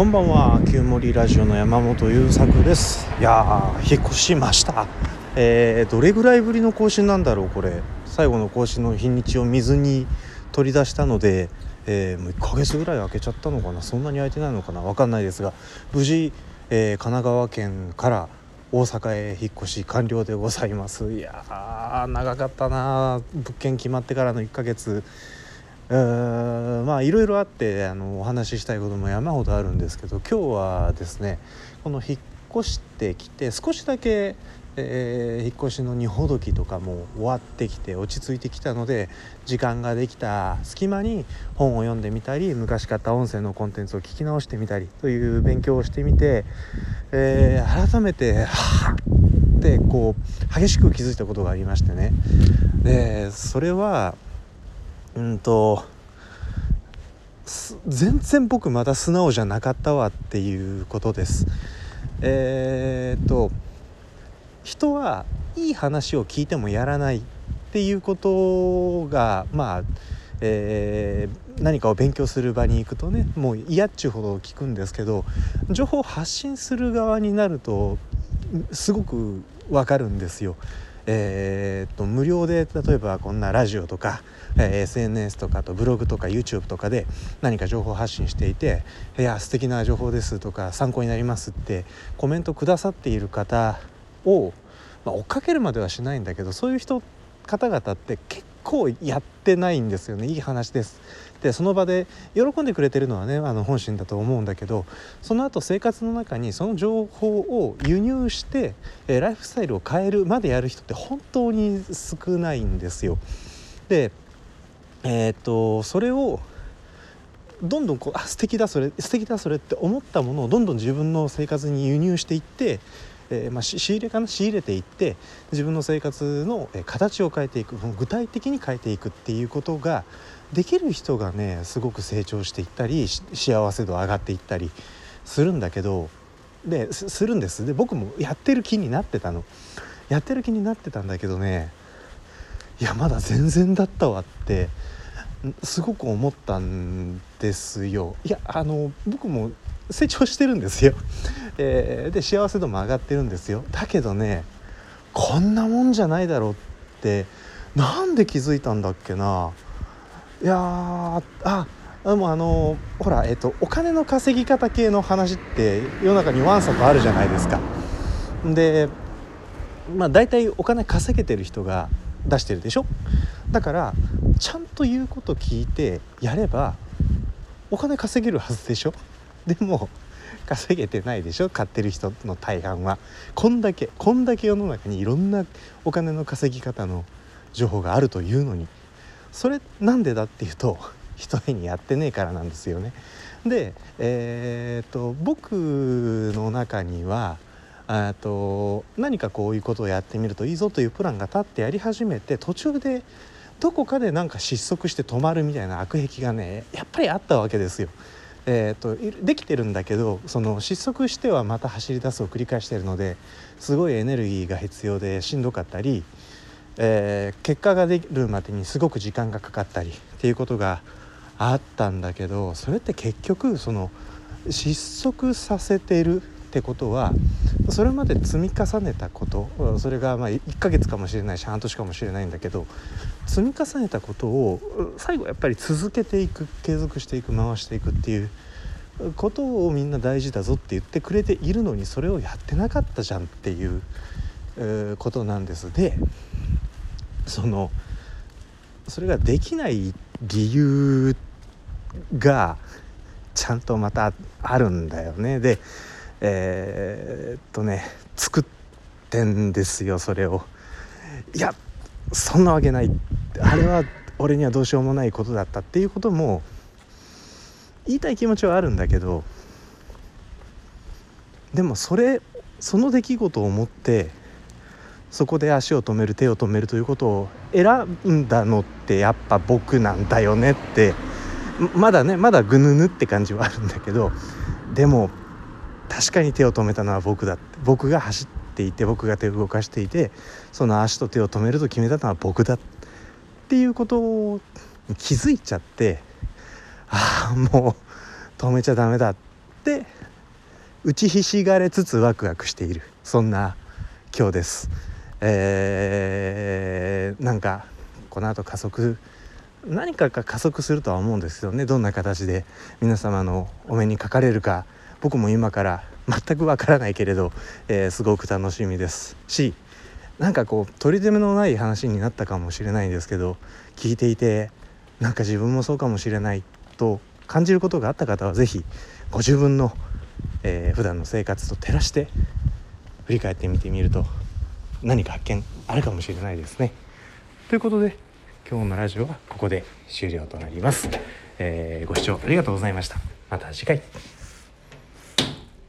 こんばんは。旧森ラジオの山本優作です。いやー引っ越しました。えー、どれぐらいぶりの更新なんだろうこれ。最後の更新の日にちを水に取り出したので、えー、もう1ヶ月ぐらい空けちゃったのかな。そんなに空いてないのかな。分かんないですが無事、えー、神奈川県から大阪へ引っ越し完了でございます。いやー長かったな物件決まってからの1ヶ月。うんまあいろいろあってあのお話ししたいことも山ほどあるんですけど今日はですねこの引っ越してきて少しだけ、えー、引っ越しの荷ほどきとかも終わってきて落ち着いてきたので時間ができた隙間に本を読んでみたり昔買った音声のコンテンツを聞き直してみたりという勉強をしてみて、えー、改めてはってこう激しく気づいたことがありましてね。でそれはうんと全然僕まだ素直じゃなかったわっていうことですえー、っと人はいい話を聞いてもやらないっていうことがまあえー、何かを勉強する場に行くとねもう嫌っちゅうほど聞くんですけど情報を発信する側になるとすごくわかるんですよ。えー、っと無料で例えばこんなラジオとか、え、SNS とかとブログとか YouTube とかで何か情報発信していて「いや素敵な情報です」とか「参考になります」ってコメントくださっている方を、まあ、追っかけるまではしないんだけどそういう人方々って結構やってないんですよねいい話ですでその場で喜んでくれてるのはねあの本心だと思うんだけどその後生活の中にその情報を輸入して、えー、ライフスタイルを変えるまでやる人って本当に少ないんですよ。でえー、っとそれをどんどんこうあ素敵だそれ素敵だそれって思ったものをどんどん自分の生活に輸入していってえー、まあ、仕入れかな？仕入れていって自分の生活の形を変えていく具体的に変えていくっていうことができる人がねすごく成長していったり幸せ度上がっていったりするんだけどでするんです。で僕もやってる気になってたの。やってる気になってたんだけどねいやまだ全然だったわってすごく思ったんですよ。いやあの僕も成長してるんですよ、えー、で幸せ度も上がってるんですよ。だけどねこんなもんじゃないだろうってなんで気づいたんだっけな。いやあでもあのほら、えっと、お金の稼ぎ方系の話って世の中にわんさかあるじゃないですか。でまあ大体お金稼げてる人が出してるでしょ？だからちゃんと言うこと聞いてやればお金稼げるはずでしょ？でも稼げてないでしょ？買ってる人の大半はこんだけこんだけ世の中にいろんなお金の稼ぎ方の情報があるというのにそれなんでだっていうと一重にやってねえからなんですよね。で、えーと、僕の中にはと何かこういうことをやってみるといいぞというプランが立ってやり始めて途中でどこかでなんか失速して止まるみたいな悪癖がねやっぱりあったわけですよ。えーと、できてるんだけどその失速してはまた走り出すを繰り返してるのですごいエネルギーが必要でしんどかったり、えー、結果が出るまでにすごく時間がかかったりっていうことがあったんだけどそれって結局その失速させてるってことはそれまで積み重ねたことそれがまあ1ヶ月かもしれないし半年かもしれないんだけど積み重ねたことを最後やっぱり続けていく継続していく回していくっていうことをみんな大事だぞって言ってくれているのにそれをやってなかったじゃんっていうことなんです。でそのそれができない理由がちゃんとまたあるんだよね。でえー、っとね作ってんですよそれを。いやそんなわけない。あれは俺にはどうしようもないことだったっていうことも言いたい気持ちはあるんだけどでもそれその出来事をもってそこで足を止める手を止めるということを選んだのってやっぱ僕なんだよねってまだねまだぐぬぬって感じはあるんだけどでも確かに手を止めたのは僕だって。僕が走っていて僕が手を動かしていてその足と手を止めると決めたのは僕だっていうことに気づいちゃってああもう止めちゃダメだって打ちひしがれつつワクワクしている。そんな今日です。えー、なんかこの後加速何かが加速するとは思うんですよね。どんな形で皆様のお目にかかれるか。僕も今から全くわからないけれど、えー、すごく楽しみですしなんかこう取り留めのない話になったかもしれないんですけど聞いていてなんか自分もそうかもしれないと感じることがあった方は是非ご自分の、えー、普段の生活と照らして振り返ってみてみると何か発見あるかもしれないですね。ということで今日のラジオはここで終了となります。えー、ご視聴ありがとうございました。また次回。